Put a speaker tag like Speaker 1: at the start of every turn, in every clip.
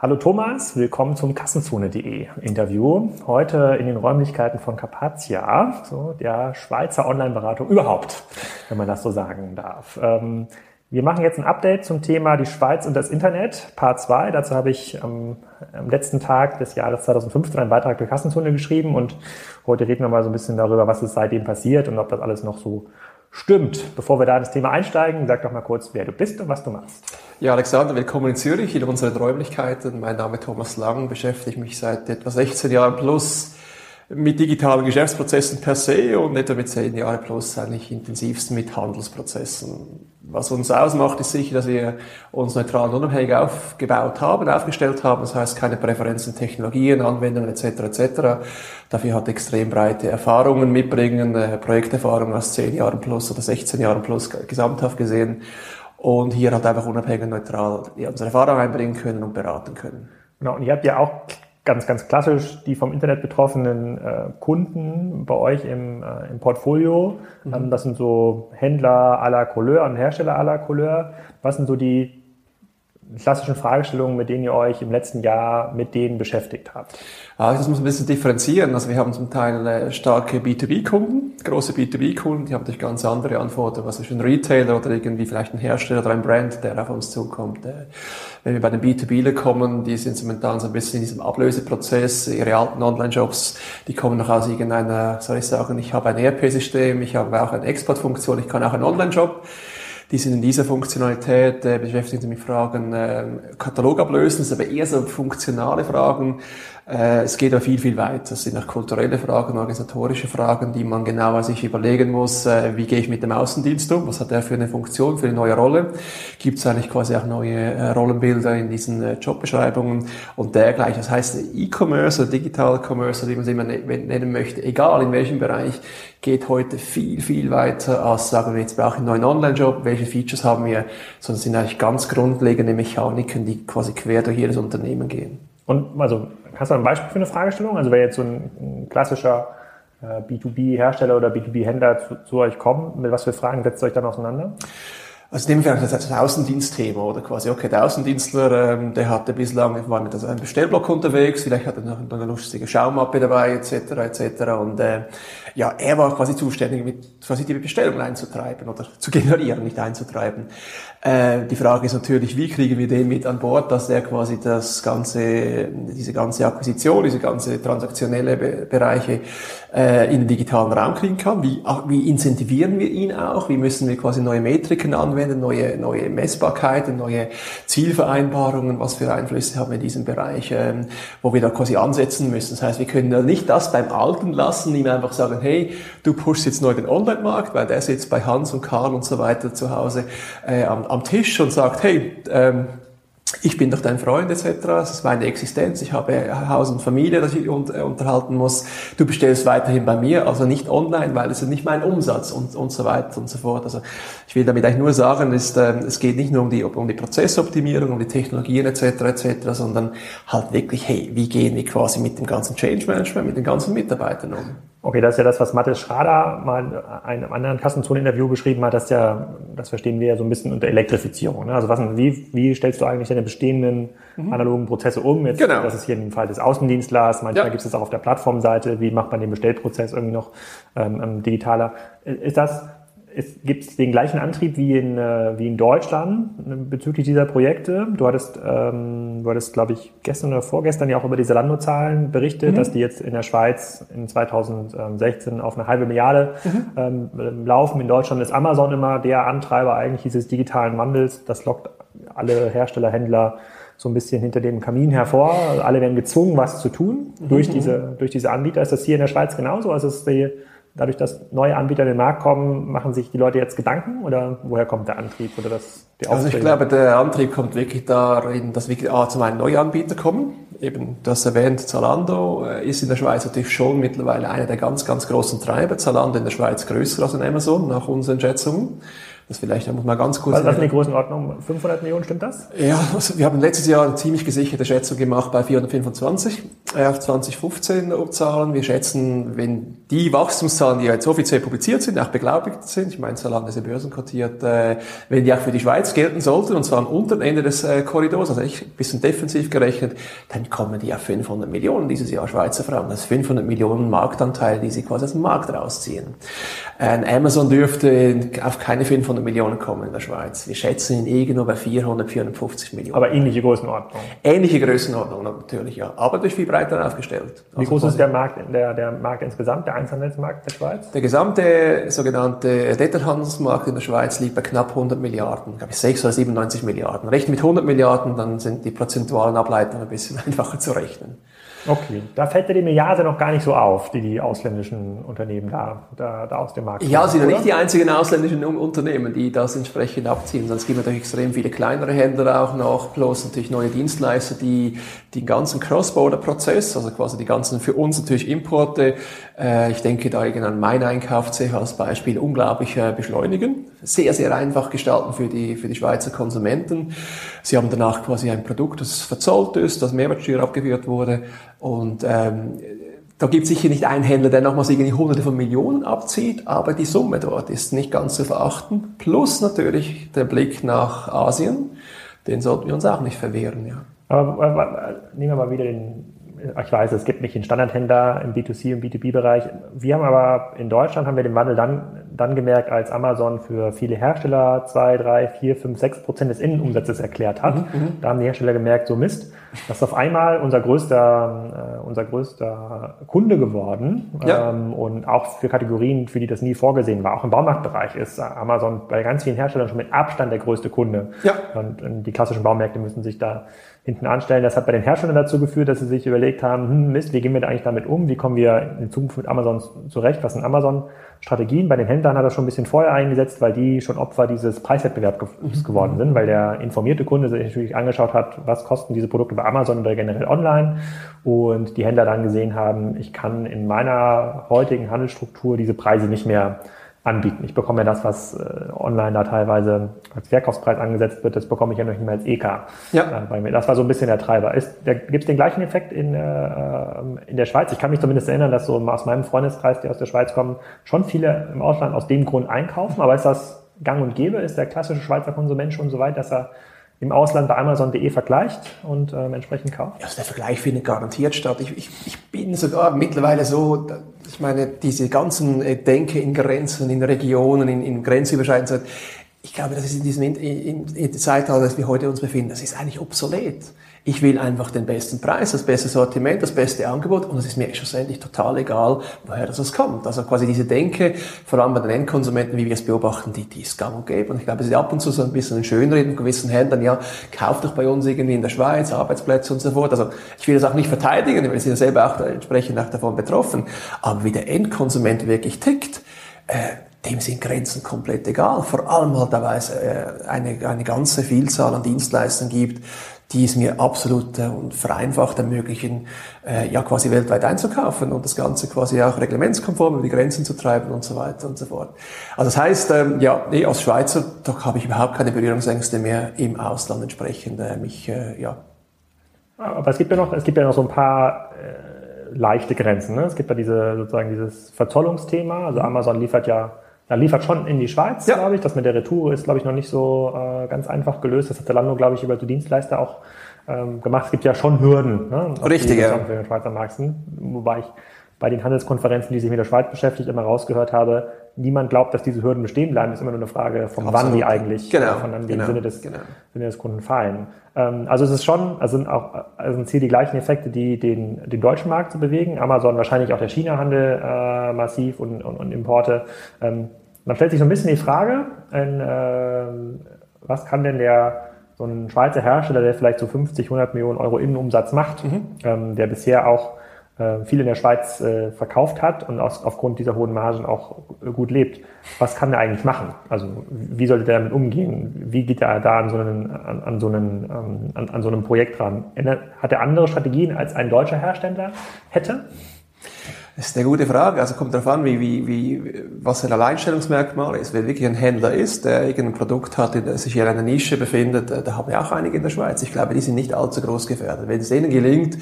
Speaker 1: Hallo Thomas, willkommen zum Kassenzone.de Interview. Heute in den Räumlichkeiten von Carpatia, so der Schweizer Online-Beratung überhaupt, wenn man das so sagen darf. Ähm, wir machen jetzt ein Update zum Thema die Schweiz und das Internet, Part 2. Dazu habe ich am, am letzten Tag des Jahres 2015 einen Beitrag für Kassenzone geschrieben und heute reden wir mal so ein bisschen darüber, was ist seitdem passiert und ob das alles noch so stimmt. Bevor wir da in das Thema einsteigen, sag doch mal kurz, wer du bist und was du machst.
Speaker 2: Ja, Alexander, willkommen in Zürich, in unseren Räumlichkeiten. Mein Name ist Thomas Lang, beschäftige mich seit etwa 16 Jahren plus mit digitalen Geschäftsprozessen per se und etwa mit 10 Jahren plus eigentlich intensivst mit Handelsprozessen. Was uns ausmacht, ist sicher, dass wir uns neutral und unabhängig aufgebaut haben, aufgestellt haben. Das heißt, keine Präferenzen, Technologien, Anwendungen etc. etc. Dafür hat extrem breite Erfahrungen mitbringen, äh, Projekterfahrung aus 10 Jahren plus oder 16 Jahren plus gesamthaft gesehen und hier halt einfach unabhängig und neutral unsere Erfahrung einbringen können und beraten können.
Speaker 1: Genau, und ihr habt ja auch ganz, ganz klassisch die vom Internet betroffenen äh, Kunden bei euch im, äh, im Portfolio. Mhm. Ähm, das sind so Händler à la Couleur und Hersteller à la Couleur. Was sind so die klassischen Fragestellungen, mit denen ihr euch im letzten Jahr mit denen beschäftigt habt?
Speaker 2: Ah, das muss ein bisschen differenzieren. Also wir haben zum Teil äh, starke B2B-Kunden, große B2B-Kunden, die haben natürlich ganz andere Anforderungen, was ist ein Retailer oder irgendwie vielleicht ein Hersteller oder ein Brand, der auf uns zukommt. Äh, wenn wir bei den B2Bler kommen, die sind momentan so ein bisschen in diesem Ablöseprozess, ihre alten Online-Jobs, die kommen noch aus irgendeiner, soll ich sagen, ich habe ein ERP-System, ich habe auch eine Exportfunktion, ich kann auch einen Online-Job die sind in dieser Funktionalität, äh, beschäftigen mit Fragen äh, Katalog ablösen, das ist aber eher so funktionale Fragen, äh, es geht ja viel, viel weiter. Es sind auch kulturelle Fragen, organisatorische Fragen, die man genauer sich überlegen muss, äh, wie gehe ich mit dem Außendienst um, was hat er für eine Funktion, für eine neue Rolle, gibt es eigentlich quasi auch neue äh, Rollenbilder in diesen Jobbeschreibungen und dergleichen. Das heißt, E-Commerce oder Digital Commerce, wie man es immer ne-, nennen möchte, egal in welchem Bereich, geht heute viel, viel weiter als, sagen wir, jetzt brauche ich einen neuen Online-Job, welche Features haben wir, sondern sind eigentlich ganz grundlegende Mechaniken, die quasi quer durch jedes Unternehmen gehen.
Speaker 1: Und also Hast du ein Beispiel für eine Fragestellung? Also wenn jetzt so ein, ein klassischer äh, B2B-Hersteller oder B2B-Händler zu, zu, euch kommt, mit was für Fragen setzt ihr euch dann auseinander?
Speaker 2: Also nehmen wir das, das Außendienstthema oder quasi, okay, der Außendienstler, ähm, der hatte bislang, war mit einem Bestellblock unterwegs, vielleicht hat er noch eine lustige Schaumappe dabei, etc., etc. Und äh, ja, er war quasi zuständig, mit quasi die Bestellung einzutreiben oder zu generieren, nicht einzutreiben. Äh, die Frage ist natürlich, wie kriegen wir den mit an Bord, dass er quasi das ganze, diese ganze Akquisition, diese ganze transaktionelle Be Bereiche äh, in den digitalen Raum kriegen kann. Wie, wie incentivieren wir ihn auch? Wie müssen wir quasi neue Metriken anwenden, neue, neue Messbarkeiten, neue Zielvereinbarungen? Was für Einflüsse haben wir in diesem Bereich, ähm, wo wir da quasi ansetzen müssen? Das heißt, wir können ja nicht das beim Alten lassen, ihm einfach sagen, hey, du pushst jetzt neu den Online-Markt, weil der sitzt bei Hans und Karl und so weiter zu Hause äh, am, am Tisch und sagt, hey, ähm, ich bin doch dein Freund etc. Das ist meine Existenz. Ich habe Haus und Familie, das ich äh, unterhalten muss. Du bestellst weiterhin bei mir, also nicht online, weil es ist nicht mein Umsatz und, und so weiter und so fort. Also ich will damit eigentlich nur sagen, ist, äh, es geht nicht nur um die, um die Prozessoptimierung, um die Technologien etc. etc., sondern halt wirklich, hey, wie gehen wir quasi mit dem ganzen Change Management, mit den ganzen Mitarbeitern um?
Speaker 1: Okay, das ist ja das, was Mathis Schrader mal in einem anderen Kassenzone-Interview beschrieben hat, dass ja, das verstehen wir ja so ein bisschen unter Elektrifizierung. Ne? Also was, wie, wie stellst du eigentlich deine bestehenden mhm. analogen Prozesse um? Jetzt, genau. Das ist hier im Fall des Außendienstlers, manchmal ja. gibt es das auch auf der Plattformseite, wie macht man den Bestellprozess irgendwie noch ähm, ähm digitaler? Ist das gibt es den gleichen Antrieb wie in, äh, wie in Deutschland äh, bezüglich dieser Projekte. Du hattest, ähm, du hattest, glaube ich, gestern oder vorgestern ja auch über die Zalando-Zahlen berichtet, mhm. dass die jetzt in der Schweiz in 2016 auf eine halbe Milliarde mhm. ähm, laufen. In Deutschland ist Amazon immer der Antreiber eigentlich dieses digitalen Wandels. Das lockt alle Hersteller, Händler so ein bisschen hinter dem Kamin hervor. Alle werden gezwungen, was zu tun mhm. durch diese, durch diese Anbieter. Ist das hier in der Schweiz genauso? Also ist die, dadurch, dass neue Anbieter in den Markt kommen, machen sich die Leute jetzt Gedanken oder woher kommt der Antrieb oder das,
Speaker 2: die Also ich glaube, der Antrieb kommt wirklich darin, dass wirklich A, zum einen neue Anbieter kommen. Eben das erwähnt Zalando äh, ist in der Schweiz natürlich schon mittlerweile einer der ganz, ganz großen Treiber. Zalando in der Schweiz größer als in Amazon nach unseren Schätzungen. Das vielleicht, da muss man ganz kurz...
Speaker 1: Was, ist die Größenordnung? 500 Millionen, stimmt das?
Speaker 2: Ja, also wir haben letztes Jahr eine ziemlich gesicherte Schätzung gemacht bei 425 äh, auf 2015 Zahlen. Wir schätzen, wenn die Wachstumszahlen, die ja jetzt offiziell publiziert sind, auch beglaubigt sind, ich meine, ist ja börsenkotiert, äh, wenn die auch für die Schweiz gelten sollten, und zwar am unteren Ende des äh, Korridors, also ich ein bisschen defensiv gerechnet, dann kommen die auf 500 Millionen dieses Jahr Schweizer Franken. Das ist 500 Millionen Marktanteil, die sie quasi aus dem Markt rausziehen. Amazon dürfte auf keine 500 Millionen kommen in der Schweiz. Wir schätzen ihn irgendwo bei 400, 450 Millionen.
Speaker 1: Aber ähnliche Größenordnung.
Speaker 2: Ähnliche Größenordnung natürlich, ja. Aber durch viel breiter aufgestellt.
Speaker 1: Wie also groß ist der Markt, der, der Markt insgesamt, der Einzelhandelsmarkt der Schweiz?
Speaker 2: Der gesamte sogenannte Detailhandelsmarkt in der Schweiz liegt bei knapp 100 Milliarden, glaube ich 6 oder 97 Milliarden. Rechnen mit 100 Milliarden, dann sind die prozentualen Ableitungen ein bisschen einfacher zu rechnen.
Speaker 1: Okay, da fällt dir die Milliarde noch gar nicht so auf, die die ausländischen Unternehmen da, da, da aus dem Markt
Speaker 2: Ja, sind ja nicht die einzigen ausländischen Unternehmen, die das entsprechend abziehen. Sonst gibt es natürlich extrem viele kleinere Händler auch noch, plus natürlich neue Dienstleister, die den ganzen Cross-Border-Prozess, also quasi die ganzen für uns natürlich Importe, äh, ich denke da an mein Einkauf als Beispiel, unglaublich äh, beschleunigen. Sehr, sehr einfach gestalten für die, für die Schweizer Konsumenten. Sie haben danach quasi ein Produkt, das verzollt ist, das Mehrwertsteuer abgeführt wurde und ähm, da gibt es sicher nicht einen Händler, der nochmals irgendwie Hunderte von Millionen abzieht, aber die Summe dort ist nicht ganz zu verachten. Plus natürlich der Blick nach Asien, den sollten wir uns auch nicht verwehren. Ja.
Speaker 1: Aber nehmen wir mal wieder den, ich weiß, es gibt nicht den Standardhändler im B2C und B2B-Bereich. Wir haben aber in Deutschland haben wir den Wandel dann, dann gemerkt, als Amazon für viele Hersteller zwei, drei, vier, fünf, sechs Prozent des Innenumsatzes erklärt hat. Mhm, mhm. da haben die Hersteller gemerkt, so Mist, das ist auf einmal unser größter, äh, unser größter Kunde geworden. Ja. Ähm, und auch für Kategorien, für die das nie vorgesehen war. Auch im Baumarktbereich ist Amazon bei ganz vielen Herstellern schon mit Abstand der größte Kunde. Ja. Und, und die klassischen Baumärkte müssen sich da hinten anstellen. Das hat bei den Herstellern dazu geführt, dass sie sich überlegt haben, hm, Mist, wie gehen wir da eigentlich damit um? Wie kommen wir in Zukunft mit Amazon zurecht? Was sind Amazon-Strategien? Bei den Händlern hat er schon ein bisschen vorher eingesetzt, weil die schon Opfer dieses Preiswettbewerbs mhm. geworden sind, weil der informierte Kunde sich natürlich angeschaut hat, was kosten diese Produkte bei Amazon oder generell online und die Händler dann gesehen haben, ich kann in meiner heutigen Handelsstruktur diese Preise nicht mehr anbieten. Ich bekomme ja das, was äh, online da teilweise als Verkaufspreis angesetzt wird, das bekomme ich ja noch nicht mehr als EK ja. äh, bei mir. Das war so ein bisschen der Treiber. Gibt es den gleichen Effekt in, äh, in der Schweiz? Ich kann mich zumindest erinnern, dass so aus meinem Freundeskreis, die aus der Schweiz kommen, schon viele im Ausland aus dem Grund einkaufen. Aber ist das gang und gäbe? Ist der klassische Schweizer Konsument schon so weit, dass er im Ausland bei Amazon.de vergleicht und ähm, entsprechend kauft?
Speaker 2: Also der Vergleich findet garantiert statt. Ich, ich, ich bin sogar mittlerweile so, ich meine, diese ganzen äh, Denke in Grenzen, in Regionen, in, in grenzüberschreitenden ich glaube, das ist in diesem in, in, in Zeitalter, das wir heute uns befinden, das ist eigentlich obsolet. Ich will einfach den besten Preis, das beste Sortiment, das beste Angebot und es ist mir schlussendlich total egal, woher das kommt. Also quasi diese Denke, vor allem bei den Endkonsumenten, wie wir es beobachten, die, die ist gang und gäbe. Und ich glaube, es ist ab und zu so ein bisschen ein Schönreden von gewissen Händlern, ja, kauft doch bei uns irgendwie in der Schweiz Arbeitsplätze und so fort. Also ich will das auch nicht verteidigen, wir sind ja selber auch entsprechend auch davon betroffen. Aber wie der Endkonsument wirklich tickt, äh, dem sind Grenzen komplett egal. Vor allem halt, weil es äh, eine, eine ganze Vielzahl an Dienstleistern gibt, die es mir absolut äh, und vereinfacht ermöglichen, äh, ja quasi weltweit einzukaufen und das Ganze quasi auch reglementskonform über die Grenzen zu treiben und so weiter und so fort. Also das heißt, ähm, ja, nee, als Schweizer, doch habe ich überhaupt keine Berührungsängste mehr im Ausland entsprechend mich, ja.
Speaker 1: Aber es gibt ja noch, es gibt ja noch so ein paar äh, leichte Grenzen. Ne? Es gibt ja diese sozusagen dieses Verzollungsthema. Also Amazon liefert ja ja, liefert schon in die Schweiz, ja. glaube ich. Das mit der Retour ist, glaube ich, noch nicht so äh, ganz einfach gelöst. Das hat der Lando, glaube ich, über die Dienstleister auch ähm, gemacht. Es gibt ja schon Hürden. Ne,
Speaker 2: Richtig, ja.
Speaker 1: Für den Schweizer Markt sind. Wobei ich bei den Handelskonferenzen, die sich mit der Schweiz beschäftigt, immer rausgehört habe, niemand glaubt, dass diese Hürden bestehen bleiben. Ist immer nur eine Frage, von Absolut. wann die eigentlich
Speaker 2: genau.
Speaker 1: von dann
Speaker 2: genau.
Speaker 1: im Sinne des, genau. Sinne des Kunden fallen. Ähm, also es ist schon, also sind auch also sind hier die gleichen Effekte, die den, den deutschen Markt zu bewegen. Amazon wahrscheinlich auch der China-Handel äh, massiv und, und, und Importe. Ähm, man stellt sich so ein bisschen die Frage, in, äh, was kann denn der so ein Schweizer Hersteller, der vielleicht so 50, 100 Millionen Euro Innenumsatz macht, mhm. ähm, der bisher auch äh, viel in der Schweiz äh, verkauft hat und aus, aufgrund dieser hohen Margen auch gut lebt. Was kann der eigentlich machen? Also wie sollte der damit umgehen? Wie geht er da an so, einen, an, an so, einen, ähm, an, an so einem Projekt ran? Hat er andere Strategien als ein deutscher Hersteller hätte?
Speaker 2: Das ist eine gute Frage. Also kommt darauf an, wie, wie, wie, was ein Alleinstellungsmerkmal ist. Wenn wirklich ein Händler ist, der irgendein Produkt hat, der sich in einer Nische befindet, äh, da haben wir auch einige in der Schweiz. Ich glaube, die sind nicht allzu groß gefährdet. Wenn es denen gelingt,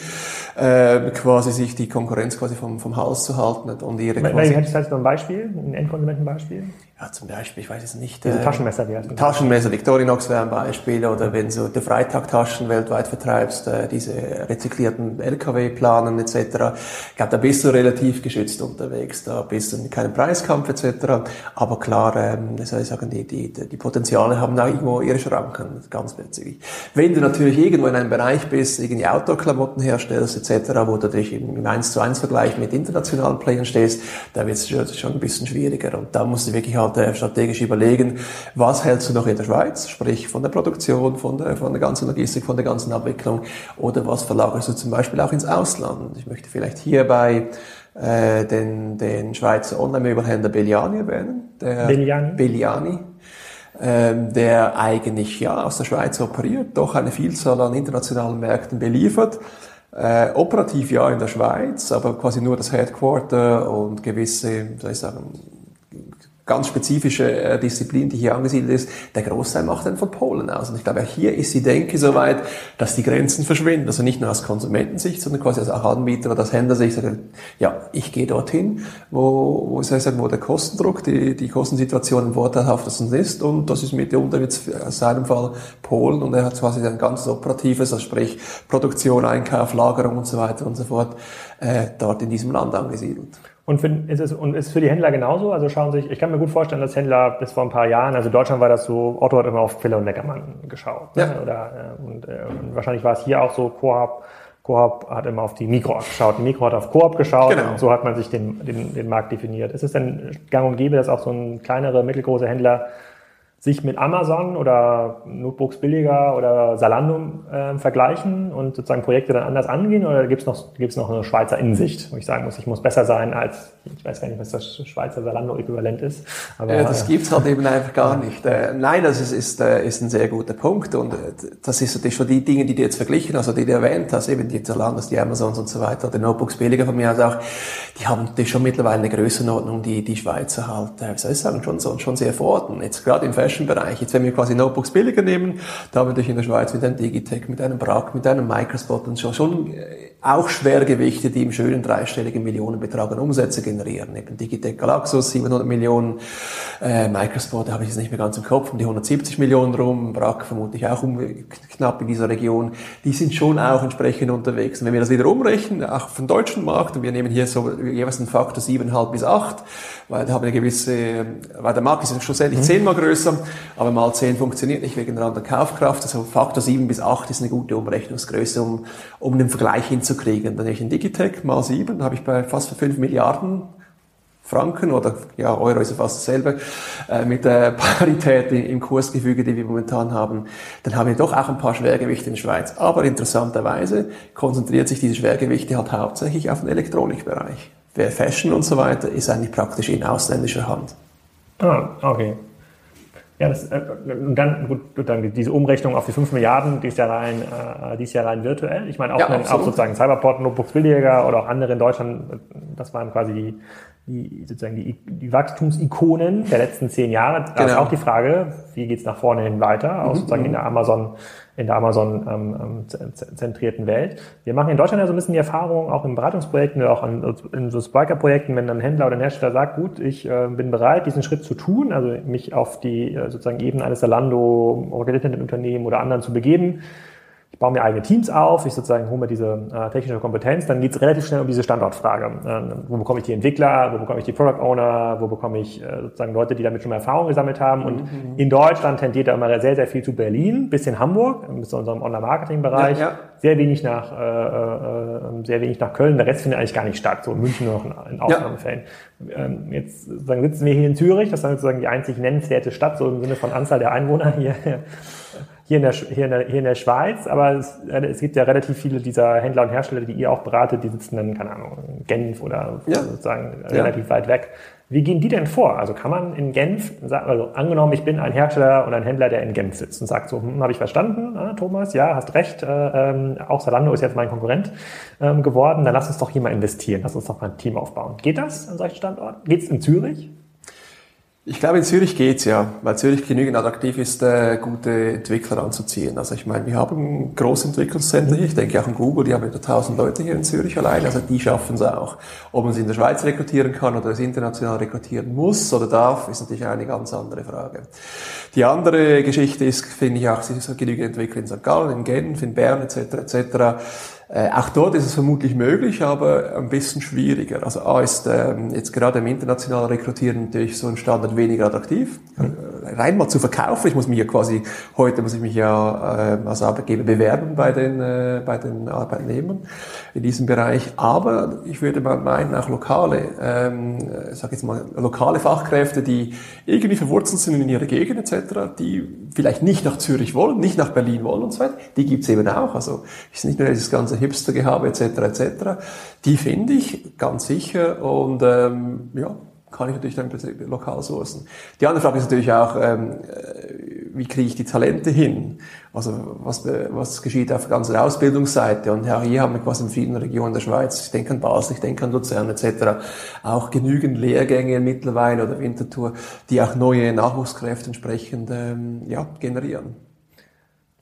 Speaker 2: äh, quasi sich die Konkurrenz quasi vom, vom Hals zu halten und ihre
Speaker 1: quasi... Hättest du noch ein Beispiel, ein Endkonsumentenbeispiel?
Speaker 2: Ja, zum Beispiel, ich weiß es nicht.
Speaker 1: Diese äh, Taschenmesser, die
Speaker 2: hast Taschenmesser, Victorinox wäre ein Beispiel, oder wenn du die Freitagtaschen weltweit vertreibst, äh, diese rezyklierten LKW-Planen etc. Ich glaube, da bist du relativ geschützt unterwegs, da bist du in keinem Preiskampf etc. Aber klar, ähm, soll ich sagen, die, die, die Potenziale haben da irgendwo ihre Schranken, ganz witzig. Wenn du natürlich irgendwo in einem Bereich bist, irgendwie Outdoor-Klamotten herstellst etc., wo du dich im 1 zu 1 Vergleich mit internationalen Playern stehst, da wird es schon ein bisschen schwieriger und da musst du wirklich äh, strategisch überlegen, was hältst du noch in der Schweiz, sprich von der Produktion, von der, von der ganzen Logistik, von der ganzen Abwicklung oder was verlagerst du zum Beispiel auch ins Ausland. Ich möchte vielleicht hierbei äh, den, den Schweizer Online-Möbelhändler Belliani erwähnen. Der Belliani. Belliani ähm, der eigentlich ja aus der Schweiz operiert, doch eine Vielzahl an internationalen Märkten beliefert. Äh, operativ ja in der Schweiz, aber quasi nur das Headquarter und gewisse, soll ich sagen, ganz spezifische äh, Disziplin, die hier angesiedelt ist, der Großteil macht dann von Polen aus. Und ich glaube, hier ist die Denke so weit, dass die Grenzen verschwinden. Also nicht nur aus Konsumentensicht, sondern quasi als auch Anbieter oder als Händler sich sagen, ja, ich gehe dorthin, wo, wo, soll ich sagen, wo der Kostendruck, die, die Kostensituation am vorteilhaftesten ist. Und das ist mitunter jetzt in seinem Fall Polen. Und er hat quasi ein ganz operatives, also sprich Produktion, Einkauf, Lagerung und so weiter und so fort, äh, dort in diesem Land angesiedelt.
Speaker 1: Und, für, ist es, und ist für die Händler genauso? Also schauen sich, ich kann mir gut vorstellen, dass Händler bis vor ein paar Jahren, also Deutschland war das so, Otto hat immer auf Quelle und Neckermann geschaut. Ne? Ja. Oder, äh, und, äh, und wahrscheinlich war es hier auch so, Coop, Coop hat immer auf die Mikro geschaut, die Mikro hat auf Coop geschaut genau. und so hat man sich den, den, den Markt definiert. Ist es denn gang und gäbe, dass auch so ein kleinere, mittelgroße Händler sich mit Amazon oder Notebooks billiger oder Salando äh, vergleichen und sozusagen Projekte dann anders angehen? Oder gibt es noch, gibt's noch eine Schweizer Insicht, wo ich sagen muss, ich muss besser sein als, ich weiß gar nicht, was das Schweizer Salando-Äquivalent ist.
Speaker 2: Aber, ja, das gibt's halt eben einfach gar nicht. Äh, nein, das ist, ist, äh, ist ein sehr guter Punkt und äh, das ist natürlich schon die Dinge, die du jetzt verglichen hast, oder die du erwähnt hast, eben die Zalandos, die Amazons und so weiter, die Notebooks billiger von mir aus auch, die haben natürlich schon mittlerweile eine Größenordnung, die die Schweizer halt, wie soll ich sagen, schon, so, schon sehr fordern. Jetzt gerade im Fashion Fashion-Bereich. Jetzt, wenn wir quasi Notebooks billiger nehmen, da haben wir natürlich in der Schweiz mit einem Digitech, mit einem Brack, mit einem Microspot und schon, schon äh, auch Schwergewichte, die im schönen dreistelligen Millionenbetrag an Umsätze generieren. Eben Digitech Galaxus, 700 Millionen, äh, Microspot, da habe ich jetzt nicht mehr ganz im Kopf, um die 170 Millionen rum, Brack vermutlich auch um, knapp in dieser Region. Die sind schon auch entsprechend unterwegs. Und wenn wir das wieder umrechnen, auch vom deutschen Markt, und wir nehmen hier so jeweils einen Faktor 7,5 bis 8, weil da haben wir eine gewisse, weil der Markt ist schlussendlich mhm. zehnmal größer, aber mal zehn funktioniert nicht wegen der anderen Kaufkraft. Also Faktor 7 bis 8 ist eine gute Umrechnungsgröße, um, um einen Vergleich hinzukriegen. Dann habe ich in Digitech mal 7, habe ich bei fast 5 Milliarden Franken oder ja, Euro ist ja fast dasselbe, äh, mit der Parität im Kursgefüge, die wir momentan haben, dann haben wir doch auch ein paar Schwergewichte in der Schweiz. Aber interessanterweise konzentriert sich diese Schwergewichte halt hauptsächlich auf den Elektronikbereich. Wer Fashion und so weiter ist eigentlich praktisch in ausländischer Hand.
Speaker 1: Ah, okay. Ja, das, äh, und dann, gut, dann diese Umrechnung auf die 5 Milliarden, die ist ja rein, äh, die ist ja rein virtuell. Ich meine, auch, ja, wenn, auch sozusagen Cyberport, Notebooks Billiger oder auch andere in Deutschland, das waren quasi die, die sozusagen die, die Wachstumsikonen der letzten zehn Jahre. Da genau. ist auch die Frage, wie geht's nach vorne hin weiter, auch mhm. sozusagen in der Amazon, in der Amazon ähm, ähm zentrierten Welt. Wir machen in Deutschland ja so ein bisschen die Erfahrung, auch in Beratungsprojekten oder auch an, in so Spiker-Projekten, wenn ein Händler oder ein Hersteller sagt, gut, ich äh, bin bereit, diesen Schritt zu tun, also mich auf die äh, sozusagen Ebene eines Zalando, Unternehmen oder anderen zu begeben, ich baue mir eigene Teams auf, ich sozusagen hole mir diese äh, technische Kompetenz, dann geht es relativ schnell um diese Standortfrage. Äh, wo bekomme ich die Entwickler, wo bekomme ich die Product Owner, wo bekomme ich äh, sozusagen Leute, die damit schon mal Erfahrung gesammelt haben. Und mhm. in Deutschland tendiert da immer sehr, sehr viel zu Berlin, bisschen Hamburg, bis zu unserem Online-Marketing-Bereich, ja, ja. sehr wenig nach äh, äh, sehr wenig nach Köln. Der Rest findet eigentlich gar nicht statt, so in München nur noch in, in Ausnahmefällen. Ja. Ähm, jetzt sozusagen sitzen wir hier in Zürich, das ist sozusagen die einzig nennenswerte Stadt, so im Sinne von Anzahl der Einwohner hier hier in der, hier in der, hier in der Schweiz, aber es, äh, es gibt ja relativ viele dieser Händler und Hersteller, die ihr auch beratet, die sitzen dann, keine Ahnung, in Genf oder ja. sozusagen ja. relativ weit weg. Wie gehen die denn vor? Also kann man in Genf, also angenommen, ich bin ein Hersteller und ein Händler, der in Genf sitzt und sagt so, hm, habe ich verstanden, äh, Thomas, ja, hast recht, äh, ähm, auch Salando ist jetzt mein Konkurrent ähm, geworden, dann lass uns doch hier mal investieren, lass uns doch mal ein Team aufbauen. Geht das an solchen Standorten? Geht es in Zürich?
Speaker 2: Ich glaube, in Zürich geht's ja, weil Zürich genügend attraktiv ist, äh, gute Entwickler anzuziehen. Also ich meine, wir haben große Entwicklungszentren. Ich denke auch an Google, die haben über 1000 Leute hier in Zürich allein. Also die schaffen es auch. Ob man sie in der Schweiz rekrutieren kann oder es international rekrutieren muss oder darf, ist natürlich eine ganz andere Frage. Die andere Geschichte ist, finde ich auch, es genügend Entwickler in St. Gallen, in Genf, in Bern etc. etc äh, auch dort ist es vermutlich möglich, aber ein bisschen schwieriger. Also A ist ähm, jetzt gerade im internationalen Rekrutieren natürlich so ein Standard weniger attraktiv. Mhm. Rein mal zu verkaufen, ich muss mich ja quasi, heute muss ich mich ja äh, als Arbeitgeber bewerben bei den, äh, bei den Arbeitnehmern in diesem Bereich. Aber ich würde mal meinen, auch lokale, ähm, sag jetzt mal, lokale Fachkräfte, die irgendwie verwurzelt sind in ihrer Gegend etc., die vielleicht nicht nach Zürich wollen, nicht nach Berlin wollen und so weiter, die gibt's eben auch. Also ist nicht nur dieses ganze Hipstergehabe etc. etc. Die finde ich ganz sicher und ähm, ja, kann ich natürlich dann lokal sourcen. Die andere Frage ist natürlich auch, ähm, äh, wie kriege ich die Talente hin? Also was, was geschieht auf der ganzen Ausbildungsseite? Und ja, hier haben wir quasi in vielen Regionen der Schweiz, ich denke an Basel, ich denke an Luzern etc., auch genügend Lehrgänge mittlerweile oder Winterthur, die auch neue Nachwuchskräfte entsprechend ähm, ja, generieren.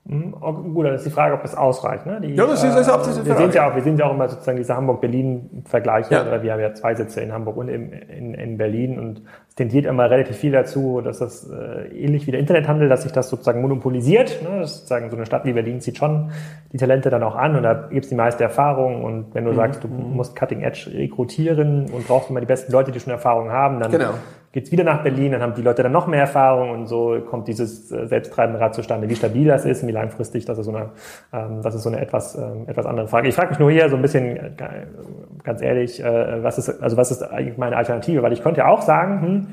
Speaker 1: Hm, gut, dann ist die Frage, ob das ausreicht. Ne? Die,
Speaker 2: ja, das ist, das ist
Speaker 1: äh, wir, sind ja auch, wir sind ja auch immer sozusagen diese Hamburg-Berlin-Vergleiche. Ja. Wir haben ja zwei Sitze in Hamburg und in, in, in Berlin und es tendiert immer relativ viel dazu, dass das äh, ähnlich wie der Internethandel, dass sich das sozusagen monopolisiert. Ne? Das ist sozusagen so eine Stadt wie Berlin zieht schon die Talente dann auch an und da gibt es die meiste Erfahrung und wenn du mhm. sagst, du mhm. musst Cutting Edge rekrutieren und brauchst immer die besten Leute, die schon Erfahrung haben, dann genau geht's wieder nach Berlin, dann haben die Leute dann noch mehr Erfahrung und so kommt dieses äh, selbsttreibende Rad zustande. Wie stabil das ist und wie langfristig, das ist so eine, ähm, das ist so eine etwas, ähm, etwas andere Frage. Ich frage mich nur hier so ein bisschen, äh, ganz ehrlich, äh, was ist, also was ist eigentlich meine Alternative? Weil ich könnte ja auch sagen, hm,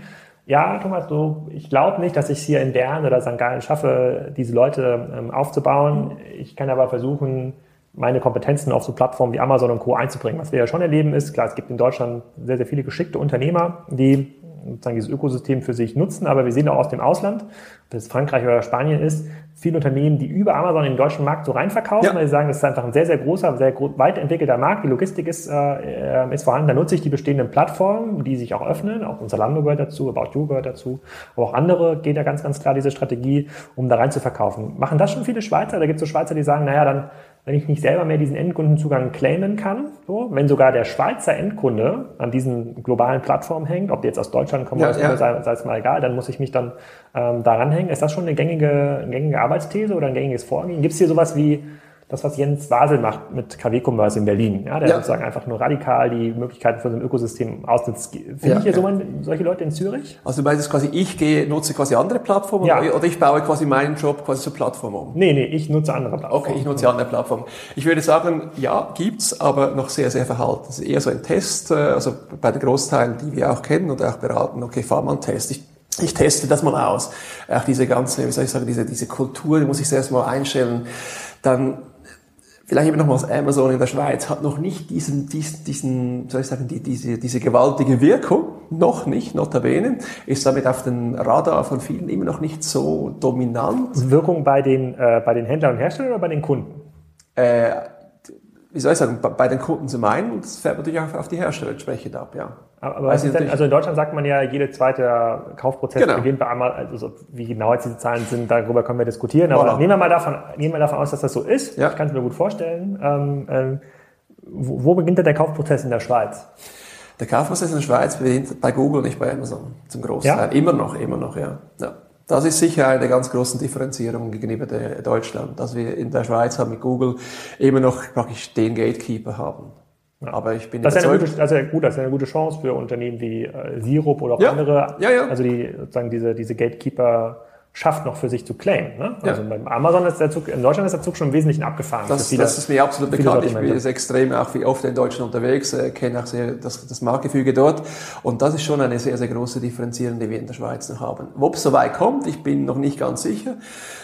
Speaker 1: ja, Thomas, du, ich glaube nicht, dass ich es hier in Bern oder St. Gallen schaffe, diese Leute ähm, aufzubauen. Ich kann aber versuchen, meine Kompetenzen auf so Plattformen wie Amazon und Co. einzubringen. Was wir ja schon erleben ist, klar, es gibt in Deutschland sehr, sehr viele geschickte Unternehmer, die sozusagen dieses Ökosystem für sich nutzen. Aber wir sehen auch aus dem Ausland, ob das Frankreich oder Spanien ist, viele Unternehmen, die über Amazon in den deutschen Markt so reinverkaufen, ja. weil sie sagen, das ist einfach ein sehr, sehr großer, sehr weit entwickelter Markt. Die Logistik ist, äh, ist vorhanden. Da nutze ich die bestehenden Plattformen, die sich auch öffnen. Auch unser Lando gehört dazu, About You gehört dazu. Aber auch andere geht ja ganz, ganz klar diese Strategie, um da rein zu verkaufen. Machen das schon viele Schweizer? Da gibt es so Schweizer, die sagen, naja, dann wenn ich nicht selber mehr diesen Endkundenzugang claimen kann, so, wenn sogar der Schweizer Endkunde an diesen globalen Plattformen hängt, ob die jetzt aus Deutschland kommen ja, oder ja. sei, sei es mal egal, dann muss ich mich dann ähm, daran hängen. Ist das schon eine gängige, eine gängige Arbeitsthese oder ein gängiges Vorgehen? Gibt es hier sowas wie das, was Jens Basel macht mit KW-Commerce in Berlin, ja, der ja. sozusagen einfach nur radikal die Möglichkeiten von so einem Ökosystem ausnutzt. Finde ja, ich hier ja. so man, solche Leute in Zürich?
Speaker 2: Also du meinst quasi, ich gehe, nutze quasi andere Plattformen ja. oder ich baue quasi meinen Job quasi zur Plattform um?
Speaker 1: Nee, nee, ich nutze andere
Speaker 2: Plattformen. Okay, ich nutze andere Plattformen. Ich würde sagen, ja, gibt's, aber noch sehr, sehr verhalten. Das ist eher so ein Test, äh, also bei den Großteilen, die wir auch kennen und auch beraten, okay, fahr mal einen Test. Ich ich teste das mal aus. Auch diese ganze, wie soll ich sagen, diese, diese Kultur, die muss ich zuerst mal einstellen. Dann vielleicht eben nochmals Amazon in der Schweiz hat noch nicht diesen, diesen, diesen soll ich sagen, die, diese, diese gewaltige Wirkung, noch nicht, notabene, ist damit auf den Radar von vielen immer noch nicht so dominant.
Speaker 1: Wirkung bei den, äh, bei den Händlern und Herstellern oder bei den Kunden?
Speaker 2: Äh, wie soll ich sagen, bei den Kunden zum einen und das fährt natürlich auch auf die Hersteller entsprechend ab, ja.
Speaker 1: Aber also, denn, also in Deutschland sagt man ja, jede zweite Kaufprozess genau. beginnt bei Amazon, also wie genau jetzt diese Zahlen sind, darüber können wir diskutieren, aber voilà. nehmen wir mal davon, nehmen wir davon aus, dass das so ist. Ja. Ich kann es mir gut vorstellen. Ähm, ähm, wo, wo beginnt denn der Kaufprozess in der Schweiz?
Speaker 2: Der Kaufprozess in der Schweiz beginnt bei Google, nicht bei Amazon, zum Großteil. Ja? Immer noch, immer noch, ja. ja. Das ist sicher eine der ganz großen Differenzierungen gegenüber Deutschland, dass wir in der Schweiz haben mit Google immer noch praktisch den Gatekeeper haben.
Speaker 1: Ja. Aber ich bin das ist, eine gute, das ist ja gut, das ist eine gute Chance für Unternehmen wie äh, Sirup oder auch ja. andere,
Speaker 2: ja, ja.
Speaker 1: also die sozusagen diese, diese Gatekeeper schafft, noch für sich zu claimen. Ne? Also ja. beim Amazon ist der Zug, in Deutschland ist der Zug schon im Wesentlichen abgefahren.
Speaker 2: Das, viele, das ist mir absolut bekannt. Ich bin extrem auch wie oft in Deutschland unterwegs, äh, kenne auch sehr das, das Marktgefüge dort. Und das ist schon eine sehr, sehr große Differenzierung, die wir in der Schweiz noch haben. Ob es so weit kommt, ich bin noch nicht ganz sicher.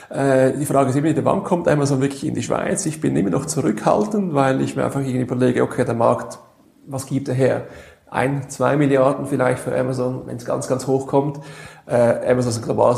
Speaker 2: Äh, die Frage ist immer wieder, wann kommt Amazon wirklich in die Schweiz? Ich bin immer noch zurückhaltend, weil ich mir einfach irgendwie überlege, okay, der Markt, was gibt er her? Ein, zwei Milliarden vielleicht für Amazon, wenn es ganz, ganz hoch kommt. Äh, Amazon ist ein global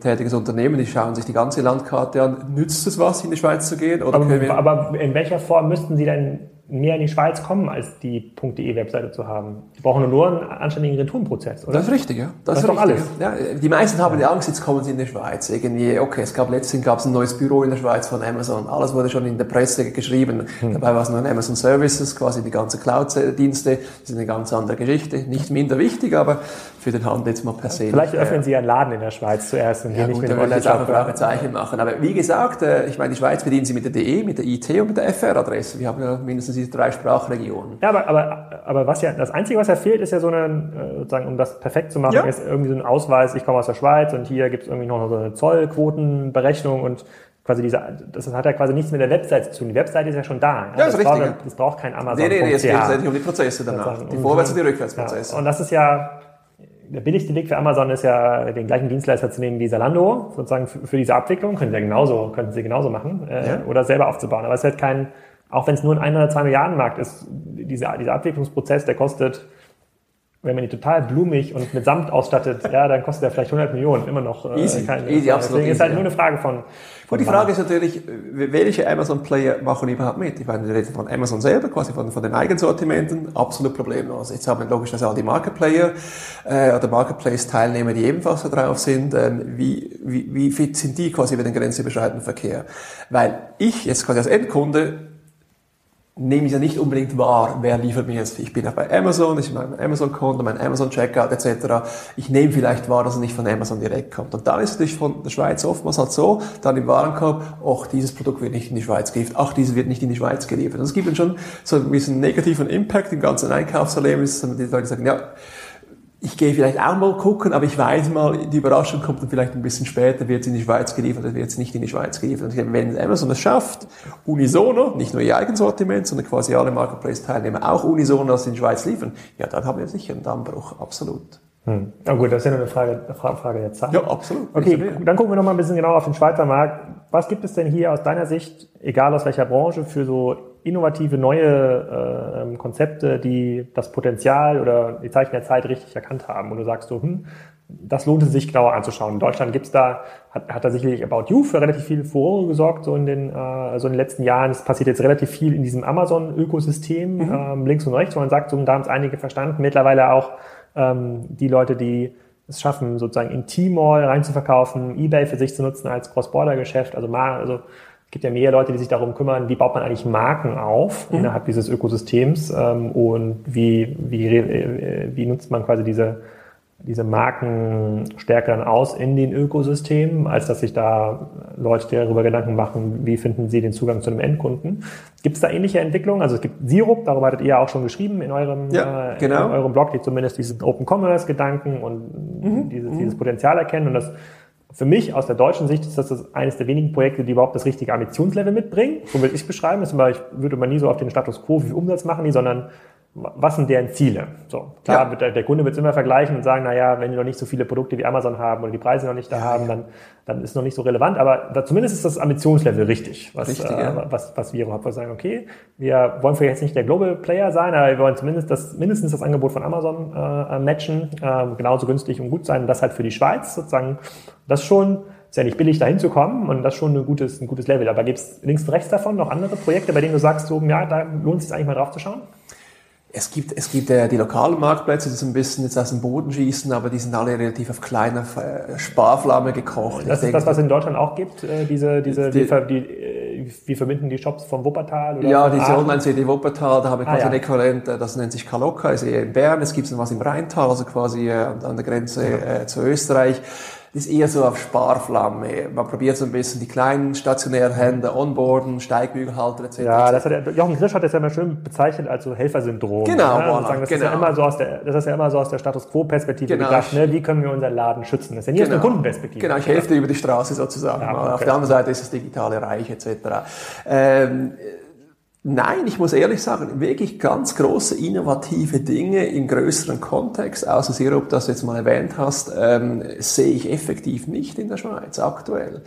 Speaker 2: tätiges Unternehmen, die schauen sich die ganze Landkarte an. Nützt es was, in die Schweiz zu gehen?
Speaker 1: Oder aber, aber in welcher Form müssten Sie denn mehr in die Schweiz kommen, als die .de-Webseite zu haben. Die brauchen nur einen anständigen Retourenprozess,
Speaker 2: oder? Das ist richtig, ja. Das, das ist, doch alles. Ja, die meisten haben die Angst, jetzt kommen sie in die Schweiz. Irgendwie, okay, es gab letztens gab es ein neues Büro in der Schweiz von Amazon. Alles wurde schon in der Presse geschrieben. Hm. Dabei war es nur ein Amazon Services, quasi die ganze Cloud-Dienste. Das ist eine ganz andere Geschichte. Nicht minder wichtig, aber für den Handel jetzt mal per se.
Speaker 1: Vielleicht öffnen Sie einen Laden in der Schweiz zuerst und
Speaker 2: ja, nicht gut, mit dem Online-Shop. auch ein Zeichen machen. Aber wie gesagt, äh, ich meine, die Schweiz bedienen Sie mit der DE, mit der IT und mit der FR-Adresse. Wir haben ja mindestens diese drei Sprachregionen.
Speaker 1: Ja, aber, aber, aber was ja, das Einzige, was ja fehlt, ist ja so eine, äh, sozusagen, um das perfekt zu machen, ja. ist irgendwie so ein Ausweis, ich komme aus der Schweiz und hier gibt es irgendwie noch so eine Zollquotenberechnung und quasi diese, das hat ja quasi nichts mit der Website zu tun. Die Website ist ja schon da.
Speaker 2: Ja, ja das,
Speaker 1: das,
Speaker 2: braucht,
Speaker 1: das braucht kein Amazon.
Speaker 2: Nee, nee, nee, es geht letztendlich um die Prozesse danach. Die Vorwärts- und die Rückwärtsprozesse.
Speaker 1: Ja, und das ist ja, der billigste Weg für Amazon ist ja, den gleichen Dienstleister zu nehmen wie Zalando, sozusagen für, für diese Abwicklung. Können sie ja genauso, könnten sie genauso machen, äh, ja. oder selber aufzubauen. Aber es ist halt kein, auch wenn es nur ein ein oder zwei Milliarden Markt ist, dieser, dieser Abwicklungsprozess, der kostet, wenn man die total blumig und mit Samt ausstattet, ja, dann kostet er vielleicht 100 Millionen immer noch.
Speaker 2: Äh, easy, kein, easy, absolut.
Speaker 1: Deswegen ist halt nur eine Frage von.
Speaker 2: von und die Frage ist natürlich, welche Amazon-Player machen überhaupt mit? Ich meine, wir reden von Amazon selber, quasi von, von den Eigensortimenten, absolut problemlos. Jetzt haben wir logischerweise auch die Marketplayer äh, oder Marketplace-Teilnehmer, die ebenfalls da drauf sind. Ähm, wie, wie, wie fit sind die quasi über den grenzüberschreitenden Verkehr? Weil ich jetzt quasi als Endkunde nehme ich ja nicht unbedingt wahr, wer liefert mir jetzt. Ich bin ja bei Amazon, ich habe mein Amazon-Konto, mein Amazon-Checkout etc. Ich nehme vielleicht wahr, dass er nicht von Amazon direkt kommt. Und dann ist es natürlich von der Schweiz oftmals halt so, dann im Warenkorb, ach, dieses Produkt wird nicht in die Schweiz geliefert, ach, dieses wird nicht in die Schweiz geliefert. Und es gibt dann schon so ein bisschen negativen Impact im ganzen Einkaufserlebnis, die Leute sagen, ja, ich gehe vielleicht auch mal gucken, aber ich weiß mal, die Überraschung kommt dann vielleicht ein bisschen später, wird es in die Schweiz geliefert oder wird es nicht in die Schweiz geliefert. Und wenn Amazon es schafft, unisono, nicht nur ihr Eigensortiment, sondern quasi alle Marketplace-Teilnehmer auch unisono das in die Schweiz liefern, ja, dann haben wir sicher einen Dammbruch, absolut.
Speaker 1: Hm. Ja gut, das ist ja nur eine Frage, eine Frage der Zeit.
Speaker 2: Ja, absolut.
Speaker 1: Okay, dann gucken wir noch mal ein bisschen genauer auf den Schweizer Markt. Was gibt es denn hier aus deiner Sicht, egal aus welcher Branche, für so innovative neue äh, Konzepte, die das Potenzial oder die Zeichen der Zeit richtig erkannt haben. Und du sagst so, hm, das lohnt es sich genauer anzuschauen. In Deutschland gibt's da, hat, hat da sicherlich About You für relativ viel Furore gesorgt, so in den, äh, so in den letzten Jahren. Es passiert jetzt relativ viel in diesem Amazon-Ökosystem, mhm. ähm, links und rechts, wo man sagt, so, da haben es einige verstanden. Mittlerweile auch ähm, die Leute, die es schaffen, sozusagen in T-Mall reinzuverkaufen, Ebay für sich zu nutzen als Cross-Border-Geschäft, also mal, also gibt ja mehr Leute, die sich darum kümmern, wie baut man eigentlich Marken auf mhm. innerhalb dieses Ökosystems ähm, und wie, wie, äh, wie nutzt man quasi diese, diese Marken stärker dann aus in den Ökosystemen, als dass sich da Leute darüber Gedanken machen, wie finden sie den Zugang zu einem Endkunden. Gibt es da ähnliche Entwicklungen? Also es gibt Sirup, darüber hattet ihr ja auch schon geschrieben in eurem,
Speaker 2: ja, genau.
Speaker 1: in eurem Blog, die zumindest diesen Open Commerce Gedanken und mhm. dieses, dieses Potenzial erkennen und das für mich aus der deutschen Sicht ist das, das eines der wenigen Projekte, die überhaupt das richtige Ambitionslevel mitbringen. So will ich beschreiben. Das ich würde man nie so auf den Status quo, wie Umsatz machen die, sondern was sind deren Ziele? So, klar, ja. der, Kunde wird es immer vergleichen und sagen, na ja, wenn die noch nicht so viele Produkte wie Amazon haben oder die Preise noch nicht da ja, haben, dann, dann ist noch nicht so relevant. Aber da, zumindest ist das Ambitionslevel richtig, was, richtig, äh, was, was wir überhaupt sagen, okay, wir wollen vielleicht jetzt nicht der Global Player sein, aber wir wollen zumindest das, mindestens das Angebot von Amazon äh, matchen, äh, genauso günstig und gut sein. Und das halt für die Schweiz sozusagen, das schon, ist ja nicht billig, dahin zu kommen und das ist schon ein gutes, ein gutes Level. Aber gibt es links und rechts davon noch andere Projekte, bei denen du sagst, so, ja, da lohnt es sich eigentlich mal drauf zu schauen?
Speaker 2: Es gibt, es gibt äh, die lokalen Marktplätze, die so ein bisschen jetzt aus dem Boden schießen, aber die sind alle relativ auf kleiner äh, Sparflamme gekocht.
Speaker 1: Das ich ist denke, das, was es in Deutschland auch gibt, äh, diese, diese, die, wie, die, äh, wie verbinden die Shops von Wuppertal?
Speaker 2: Oder ja, diese Online-CD Wuppertal, da haben wir ah, quasi ja. ein Äquivalent, äh, das nennt sich Kalokka, ist eher in Bern, es gibt noch was im Rheintal, also quasi äh, an der Grenze äh, zu Österreich. Ist eher so auf Sparflamme. Man probiert so ein bisschen die kleinen stationären Hände onboarden, Steigbügelhalter etc.
Speaker 1: Ja, das hat der, Jochen Grisch hat das ja mal schön bezeichnet als so Helfersyndrom.
Speaker 2: Genau,
Speaker 1: ne?
Speaker 2: voilà,
Speaker 1: das,
Speaker 2: genau.
Speaker 1: Ist ja immer so aus der, das ist ja immer so aus der Status Quo-Perspektive
Speaker 2: Genau.
Speaker 1: gedacht. Ne? Wie können wir unseren Laden schützen? Das ist ja nie aus
Speaker 2: Genau.
Speaker 1: der Kundenperspektive.
Speaker 2: Genau, ich helfe dir über die Straße sozusagen.
Speaker 1: Ja, okay.
Speaker 2: Auf der anderen Seite ist das digitale Reich etc. Ähm, Nein, ich muss ehrlich sagen, wirklich ganz große innovative Dinge im größeren Kontext, außer Sirup, das du jetzt mal erwähnt hast, ähm, sehe ich effektiv nicht in der Schweiz aktuell.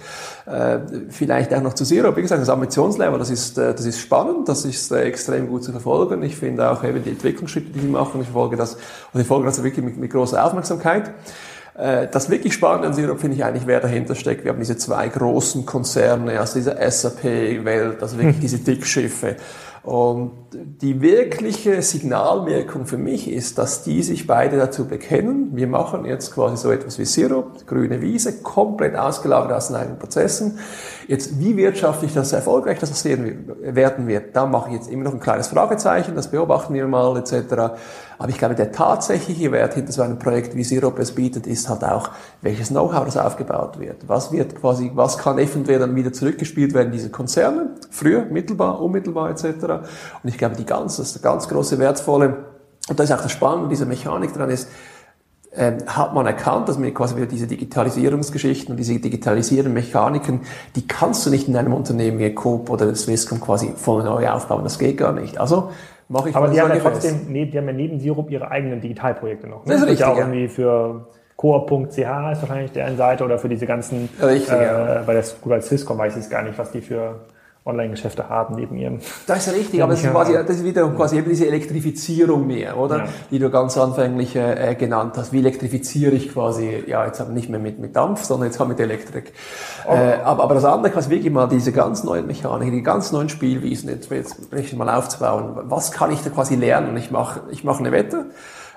Speaker 2: Äh, vielleicht auch noch zu Sirup. Wie gesagt, das Ambitionslevel, das ist, äh, das ist spannend, das ist äh, extrem gut zu verfolgen. Ich finde auch eben die Entwicklungsschritte, die sie machen, ich verfolge das, und ich folge das wirklich mit, mit großer Aufmerksamkeit. Äh, Das wirklich Spannende an Sirup finde ich eigentlich, wer dahinter steckt. Wir haben diese zwei großen Konzerne aus dieser SAP-Welt, also wirklich diese Dickschiffe. Und die wirkliche Signalwirkung für mich ist, dass die sich beide dazu bekennen. Wir machen jetzt quasi so etwas wie Sirup, grüne Wiese, komplett ausgelagert aus den eigenen Prozessen. Jetzt, wie wirtschaftlich das erfolgreich das werden wird, da mache ich jetzt immer noch ein kleines Fragezeichen, das beobachten wir mal etc. Aber ich glaube, der tatsächliche Wert hinter so einem Projekt wie Sirup es bietet, ist halt auch, welches Know-how das aufgebaut wird. Was wird quasi, was kann eventuell dann wieder zurückgespielt werden diese Konzerne, früher, mittelbar, unmittelbar etc. Und ich glaube, die ganz, das ganz große wertvolle, und da ist auch das Spannende dieser Mechanik dran ist, ähm, hat man erkannt, dass man quasi wieder diese Digitalisierungsgeschichten und diese digitalisierenden Mechaniken, die kannst du nicht in einem Unternehmen wie Coop oder Swisscom quasi von neu aufbauen. Das geht gar nicht. Also mache ich
Speaker 1: Aber die haben ja trotzdem, nee, die haben ja neben Sirup ihre eigenen Digitalprojekte noch.
Speaker 2: Das ist
Speaker 1: gibt ja auch
Speaker 2: richtig,
Speaker 1: irgendwie für Coop.ch ist wahrscheinlich deren Seite oder für diese ganzen,
Speaker 2: Richtig,
Speaker 1: äh,
Speaker 2: ja.
Speaker 1: bei der Swisscom weiß ich es gar nicht, was die für Online-Geschäfte haben neben ihrem.
Speaker 2: Das ist richtig, aber das ist, quasi, das ist wieder quasi eben diese Elektrifizierung mehr, oder?
Speaker 1: Ja.
Speaker 2: Die du ganz anfänglich äh, genannt hast. Wie elektrifiziere ich quasi, ja, jetzt nicht mehr mit, mit Dampf, sondern jetzt mit Elektrik. Äh, aber, aber das andere quasi wirklich mal diese ganz neuen Mechaniken, die ganz neuen Spielwiesen, jetzt, jetzt mal aufzubauen. Was kann ich da quasi lernen? Ich mache ich mache eine Wette.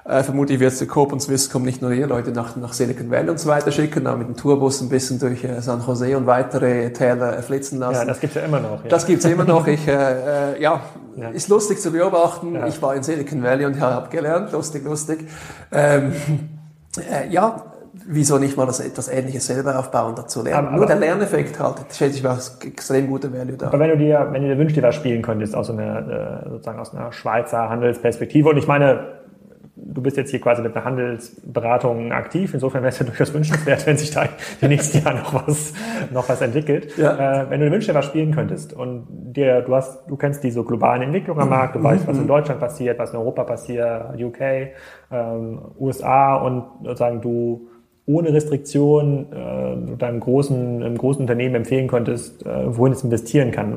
Speaker 2: Äh, vermutlich wird der Coop und Swisscom nicht nur ihr Leute nach, nach Silicon Valley und so weiter schicken, aber mit dem Tourbus ein bisschen durch äh, San Jose und weitere Täler flitzen lassen.
Speaker 1: Ja, das gibt's ja immer noch. Ja.
Speaker 2: Das gibt's immer noch. Ich, äh, äh, ja,
Speaker 1: Ja.
Speaker 2: ist lustig zu beobachten.
Speaker 1: Ja.
Speaker 2: Ich war in Silicon Valley und habe gelernt. Lustig, lustig. Ähm, äh, ja, wieso nicht mal das etwas Ähnliches selber aufbauen, dazu lernen.
Speaker 1: Aber-
Speaker 2: Nur der Lerneffekt halt, schätze ich ist extrem guter Value da.
Speaker 1: Aber wenn du dir, wenn du dir wünschst, dir was spielen könntest aus einer, äh, sozusagen aus einer Schweizer Handelsperspektive, und ich meine, du bist jetzt hier quasi mit einer Handelsberatung aktiv, insofern wäre es ja durchaus wünschenswert, wenn sich da die nächsten Jahre noch was, noch was entwickelt.
Speaker 2: Ja.
Speaker 1: Äh, wenn du wünschst, dir was spielen könntest und dir, du hast, du kennst diese globalen Entwicklungen am Markt, du weißt, was in Deutschland passiert, was in Europa passiert, UK, ähm, USA und sozusagen du ohne Restriktion äh, deinem großen, einem großen Unternehmen empfehlen könntest, äh, wohin es investieren kann.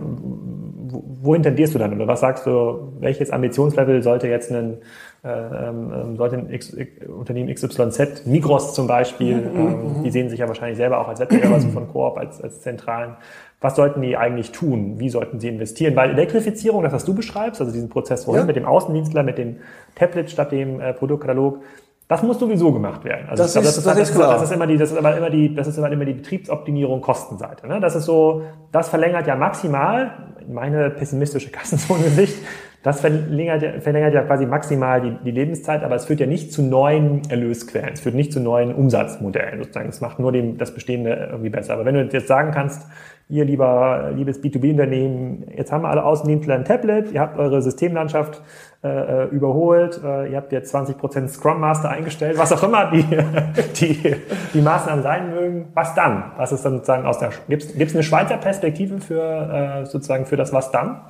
Speaker 1: Wo- Wohin tendierst du dann? Oder was sagst du, welches Ambitionslevel sollte jetzt ein, ähm, sollte ein X, Unternehmen XYZ, Migros zum Beispiel, ähm, die sehen sich ja wahrscheinlich selber auch als Wettbewerber also von Coop, als, als zentralen. Was sollten die eigentlich tun? Wie sollten sie investieren? Weil Elektrifizierung, das was du beschreibst, also diesen Prozess vorhin
Speaker 2: Ja.
Speaker 1: mit dem Außendienstler, mit dem Tablet statt dem äh, Produktkatalog, das muss sowieso gemacht werden. Also
Speaker 2: Das
Speaker 1: ich glaube,
Speaker 2: ist- das ist klar.
Speaker 1: Das ist immer die, das ist aber immer die, das ist aber immer die Betriebsoptimierung Kostenseite. Ne? Das ist so, das verlängert ja maximal, meine pessimistische Kassenzonensicht, das verlängert, ja- verlängert ja quasi maximal die, die Lebenszeit, aber es führt ja nicht zu neuen Erlösquellen, es führt nicht zu neuen Umsatzmodellen sozusagen. Es macht nur dem, das Bestehende irgendwie besser. Aber wenn du jetzt sagen kannst, ihr lieber, liebes B2B-Unternehmen, jetzt haben wir alle Außendienstler ein Tablet, ihr habt eure Systemlandschaft äh, überholt, äh, ihr habt jetzt 20% Scrum Master eingestellt, was auch immer die, die, die Maßnahmen sein mögen, was dann? Was ist dann sozusagen aus der, gibt's gibt's eine Schweizer Perspektive für, äh, sozusagen für das Was dann?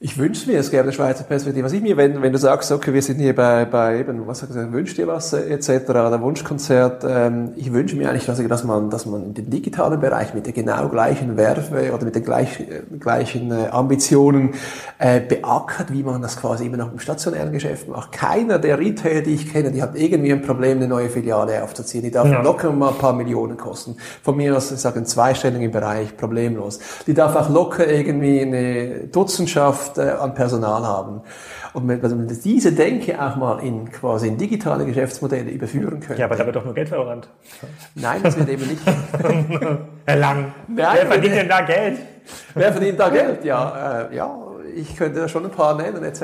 Speaker 2: Ich wünsche mir, es gäbe eine Schweizer Perspektive. Was ich mir, wenn, wenn du sagst, okay, wir sind hier bei, bei eben, was sagst du, wünsch dir was, äh, etc., oder Wunschkonzert, ähm, ich wünsche mir eigentlich, dass, man, dass man in den digitalen Bereich mit der genau gleichen Werfe oder mit den gleich, äh, gleichen äh, Ambitionen äh, beackert, wie man das quasi immer noch im stationären Geschäft macht. Keiner der Retailer, die ich kenne, die hat irgendwie ein Problem, eine neue Filiale aufzuziehen. Die darf
Speaker 1: Ja.
Speaker 2: locker mal ein paar Millionen kosten. Von mir aus, ich sage, einen zweistelligen Bereich, problemlos. Die darf auch locker irgendwie eine Dutzendschaft äh, an Personal haben. Und wenn, wenn wir diese Denke auch mal in quasi in digitale Geschäftsmodelle überführen können.
Speaker 1: Ja, aber da wird doch nur Geld verbrannt.
Speaker 2: Nein, das wird eben nicht.
Speaker 1: Herr Lang,
Speaker 2: Nein,
Speaker 1: wer verdient denn da Geld?
Speaker 2: Wer verdient da Geld? Ja, äh, ja, ich könnte da schon ein paar nennen, etc.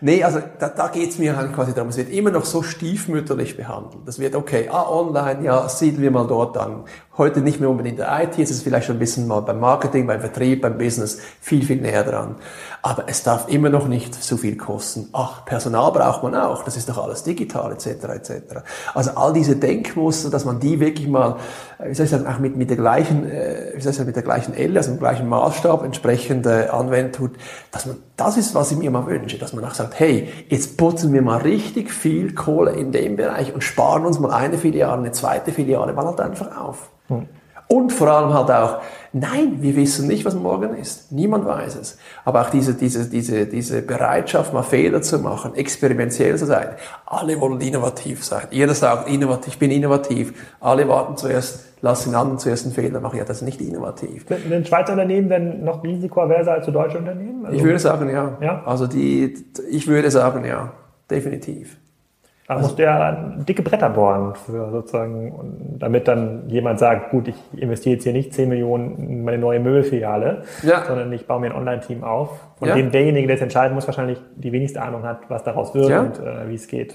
Speaker 2: Nee, also da, da geht es mir halt quasi darum, es wird immer noch so stiefmütterlich behandelt. Das wird, okay, ah, online, ja, siedeln wir mal dort an. Heute nicht mehr unbedingt in der IT, es ist vielleicht schon ein bisschen mal beim Marketing, beim Vertrieb, beim Business viel, viel näher dran. Aber es darf immer noch nicht so viel kosten. Ach, Personal braucht man auch, das ist doch alles digital, etc., etc. Also all diese Denkmuster, dass man die wirklich mal, äh, wie soll ich sagen, auch mit, mit der gleichen, äh, wie soll ich sagen, mit der gleichen Elle, also mit dem gleichen Maßstab entsprechend äh, anwenden tut, dass man, das ist, was ich mir mal wünsche, dass man auch sagt, hey, jetzt putzen wir mal richtig viel Kohle in dem Bereich und sparen uns mal eine Filiale, eine zweite Filiale, mal halt einfach auf. Hm. Und vor allem halt auch, nein, wir wissen nicht, was morgen ist. Niemand weiß es. Aber auch diese, diese, diese, diese Bereitschaft, mal Fehler zu machen, experimentell zu sein. Alle wollen innovativ sein. Jeder sagt, innovativ, ich bin innovativ. Alle warten zuerst, lass den anderen zuerst einen Fehler machen. Ja, das ist nicht innovativ.
Speaker 1: Ein Schweizer Unternehmen denn noch risikoaverser als deutsche Unternehmen?
Speaker 2: Also, ich würde sagen, ja. ja. Also die, ich würde sagen, ja. Definitiv.
Speaker 1: Da also, muss der dicke Bretter bohren, für sozusagen, damit dann jemand sagt, gut, ich investiere jetzt hier nicht 10 Millionen in meine neue Möbelfiliale, ja. sondern ich baue mir ein Online-Team auf, von ja. dem derjenige, der es entscheiden muss, wahrscheinlich die wenigste Ahnung hat, was daraus wird ja. und äh, wie es geht.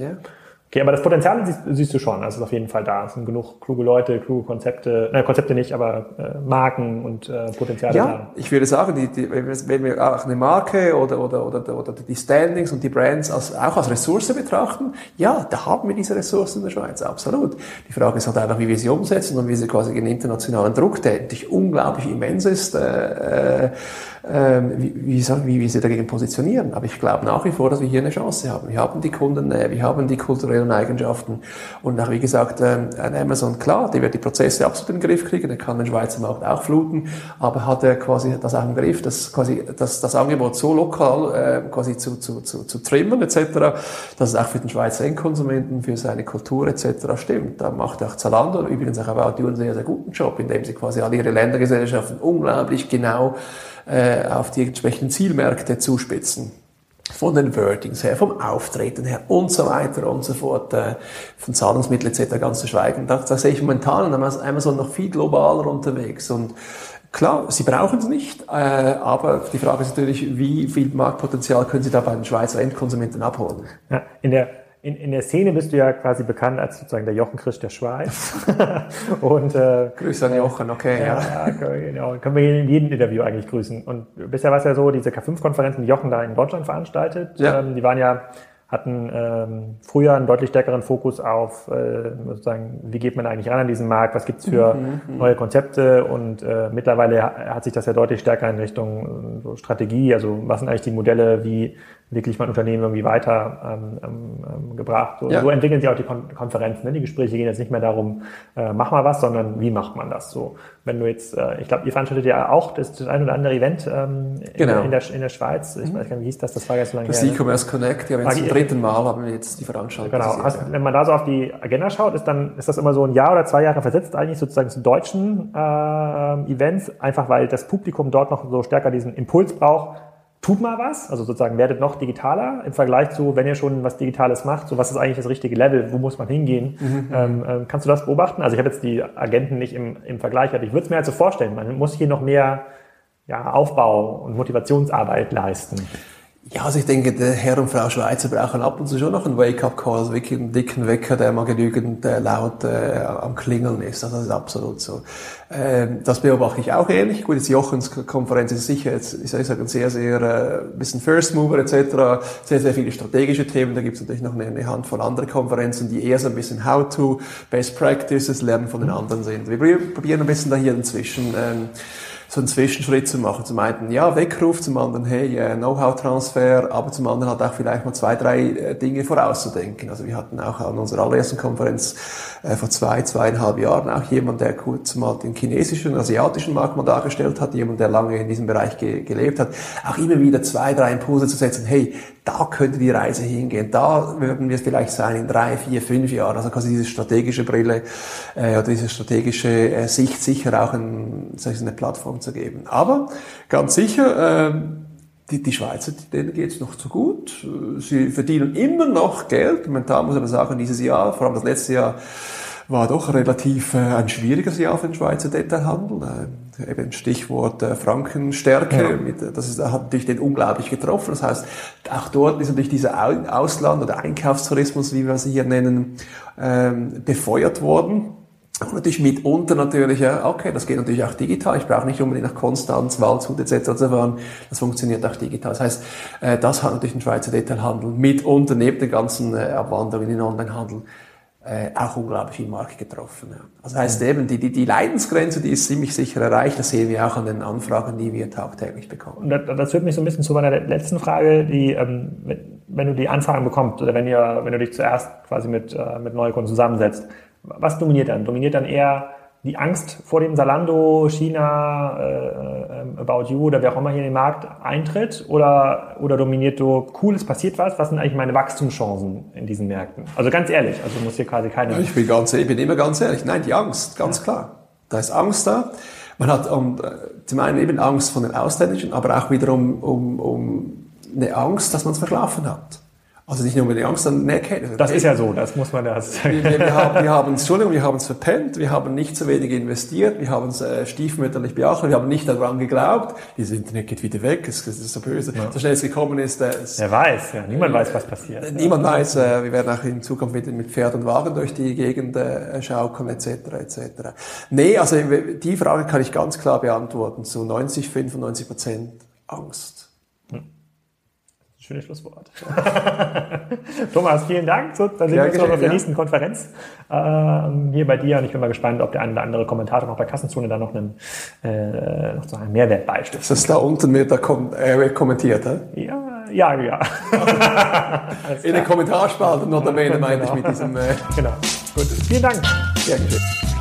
Speaker 1: Okay, aber das Potenzial siehst, siehst, du schon, also ist auf jeden Fall da. Es sind genug kluge Leute, kluge Konzepte, äh, Konzepte nicht, aber äh, Marken und äh, Potenziale
Speaker 2: ja, da. Ich würde sagen, die, die, wenn wir auch eine Marke oder, oder, oder, oder die Standings und die Brands als, auch als Ressource betrachten, ja, da haben wir diese Ressourcen in der Schweiz, absolut. Die Frage ist halt einfach, wie wir sie umsetzen und wie sie quasi den internationalen Druck, der natürlich unglaublich immens ist, äh, äh, ähm, wie, wie, wie wir sie dagegen positionieren. Aber ich glaube nach wie vor, dass wir hier eine Chance haben. Wir haben die Kundennähe, wir haben die kulturellen Eigenschaften. Und auch, wie gesagt, ähm, ein Amazon, klar, der wird die Prozesse absolut in den Griff kriegen, der kann den Schweizer Markt auch fluten, aber hat er quasi das auch im Griff, dass quasi das, das Angebot so lokal äh, quasi zu, zu, zu, zu trimmen etc., dass es auch für den Schweizer Endkonsumenten, für seine Kultur etc. stimmt. Da macht auch Zalando, übrigens auch About You einen sehr, sehr guten Job, indem sie quasi alle ihre Ländergesellschaften unglaublich genau äh, auf die entsprechenden Zielmärkte zuspitzen. Von den Wordings her, vom Auftreten her und so weiter und so fort, äh, von Zahlungsmitteln etc. ganz zu schweigen. Da, da sehe ich momentan Amazon noch viel globaler unterwegs und Klar, sie brauchen es nicht, äh, aber die Frage ist natürlich, wie viel Marktpotenzial können Sie da bei den Schweizer Endkonsumenten abholen?
Speaker 1: Ja, in der in, in der Szene bist du ja quasi bekannt als sozusagen der Jochen Christ der Schweiz.
Speaker 2: und, äh, Grüße an Jochen, okay. Ja,
Speaker 1: ja. genau. Können wir in jedem Interview eigentlich grüßen. Und bisher war es ja so, diese K5-Konferenzen, die Jochen da in Deutschland veranstaltet, ja. ähm, die waren ja hatten ähm, früher einen deutlich stärkeren Fokus auf äh, sozusagen, wie geht man eigentlich ran an diesen Markt, was gibt's für mhm, mhm, neue Konzepte und äh, mittlerweile hat sich das ja deutlich stärker in Richtung äh, so Strategie, also was sind eigentlich die Modelle, wie wirklich mein Unternehmen irgendwie weiter ähm, ähm, gebracht. So, ja. so entwickeln sich auch die Kon Konferenzen. Ne? Die Gespräche gehen jetzt nicht mehr darum, äh, mach mal was, sondern wie macht man das so. Wenn du jetzt, äh, ich glaube, ihr veranstaltet ja auch das, das ein oder andere Event ähm, genau. in, in, der, in der Schweiz. Ich mhm. weiß gar nicht, wie hieß das, das war
Speaker 2: jetzt
Speaker 1: so lange
Speaker 2: Das E-Commerce Connect, ja, jetzt zum dritten Mal haben wir jetzt die Veranstaltung.
Speaker 1: Genau, also, wenn man da so auf die Agenda schaut, ist dann ist das immer so ein Jahr oder zwei Jahre versetzt eigentlich sozusagen zu deutschen äh, Events, einfach weil das Publikum dort noch so stärker diesen Impuls braucht, tut mal was, also sozusagen werdet noch digitaler im Vergleich zu, wenn ihr schon was Digitales macht, so was ist eigentlich das richtige Level, wo muss man hingehen? Mhm. Ähm, äh, kannst du das beobachten? Also ich habe jetzt die Agenten nicht im, im Vergleich, aber ich würde es mir halt so vorstellen, man muss hier noch mehr ja, Aufbau und Motivationsarbeit leisten.
Speaker 2: Ja, also ich denke, der Herr und Frau Schweizer brauchen ab und zu schon noch einen Wake-up-Call, also wirklich einen dicken Wecker, der mal genügend äh, laut äh, am Klingeln ist. Also das ist absolut so. Ähm, das beobachte ich auch ähnlich. Gut, jetzt Jochens Konferenz ist sicher jetzt, ich sage ein sehr, sehr äh, bisschen First Mover etc., sehr, sehr viele strategische Themen. Da gibt es natürlich noch eine, eine Handvoll andere Konferenzen, die eher so ein bisschen How-to, Best Practices, Lernen von den anderen sind. Wir probieren ein bisschen da hier inzwischen ähm, so einen Zwischenschritt zu machen. Zum einen, ja, Weckruf, zum anderen, hey, äh, Know-how-Transfer, aber zum anderen halt auch vielleicht mal zwei, drei äh, Dinge vorauszudenken. Also wir hatten auch an unserer allerersten Konferenz äh, vor zwei, zweieinhalb Jahren auch jemand, der kurz mal den chinesischen, asiatischen Markt mal dargestellt hat, jemand, der lange in diesem Bereich ge gelebt hat, auch immer wieder zwei, drei Impulse zu setzen, hey, da könnte die Reise hingehen, da würden wir es vielleicht sein in drei, vier, fünf Jahren. Also quasi diese strategische Brille äh, oder diese strategische äh, Sicht sicher auch in, eine Plattform zu geben. Aber ganz sicher, äh, die, die Schweizer, denen geht's noch zu gut. Sie verdienen immer noch Geld. Momentan muss aber sagen, dieses Jahr, vor allem das letzte Jahr, war doch relativ äh, ein schwieriges Jahr für den Schweizer Detailhandel. Äh, eben Stichwort äh, Frankenstärke, ja. mit, das ist, hat natürlich den unglaublich getroffen. Das heißt, auch dort ist natürlich dieser Ausland- oder Einkaufstourismus, wie wir sie hier nennen, ähm, befeuert worden. Und natürlich mitunter natürlich, ja, okay, das geht natürlich auch digital. Ich brauche nicht unbedingt nach Konstanz, Waldshut etc. zu fahren. Das funktioniert auch digital. Das heißt, äh, das hat natürlich den Schweizer Detailhandel mitunter neben der ganzen äh, Abwanderung in den Onlinehandel äh, auch unglaublich viel Markt getroffen. Ja. Also heißt eben, die, die, die Leidensgrenze, die ist ziemlich sicher erreicht. Das sehen wir auch an den Anfragen, die wir tagtäglich bekommen.
Speaker 1: Und das, das führt mich so ein bisschen zu meiner letzten Frage, die, ähm, wenn du die Anfragen bekommst oder wenn ihr, wenn du dich zuerst quasi mit, äh, mit Neukunden zusammensetzt, was dominiert dann? Dominiert dann eher die Angst vor dem Salando, China, äh, ähm, About You oder wer auch immer hier in den Markt eintritt? Oder, oder dominiert du, cool, es passiert was? Was sind eigentlich meine Wachstumschancen in diesen Märkten? Also ganz ehrlich, also muss hier quasi keine...
Speaker 2: Ja, ich, bin ganz, ich bin immer ganz ehrlich. Nein, die Angst, ganz ja. klar. Da ist Angst da. Man hat um, äh, zum einen eben Angst von den Ausländischen, aber auch wiederum um, um eine Angst, dass man es verschlafen hat. Also nicht nur mit der Angst, sondern eine Erkenntnis.
Speaker 1: Das ist ja so, das muss man ja
Speaker 2: sagen. Wir, wir, haben, wir haben, Entschuldigung, wir haben es verpennt, wir haben nicht zu wenig investiert, wir haben es äh, stiefmütterlich beachtet, wir haben nicht daran geglaubt, dieses Internet geht wieder weg, es, es ist so böse. Ja. So schnell es gekommen ist. Äh, es,
Speaker 1: Wer weiß, ja, niemand äh, weiß, was passiert.
Speaker 2: Äh, niemand ja. weiß, äh, wir werden auch in Zukunft mit, mit Pferd und Wagen durch die Gegend äh, schaukeln, etc., etc. Nee, also die Frage kann ich ganz klar beantworten, zu 90, 95 Prozent Angst.
Speaker 1: Schönes Schlusswort. Thomas, vielen Dank. So, dann sehen wir uns noch auf der nächsten Konferenz ähm, hier bei dir. Und ich bin mal gespannt, ob der eine oder andere Kommentator noch bei Kassenzone da noch einen, äh, noch so einen Mehrwert beistiftet.
Speaker 2: Das ist da unten mit der Kom äh, kommentiert,
Speaker 1: hä? Ja, ja, ja.
Speaker 2: In den Kommentarspalte noch erwähnen, meine ich mit diesem. Äh
Speaker 1: genau. Gut. Vielen Dank. Sehr geschehen.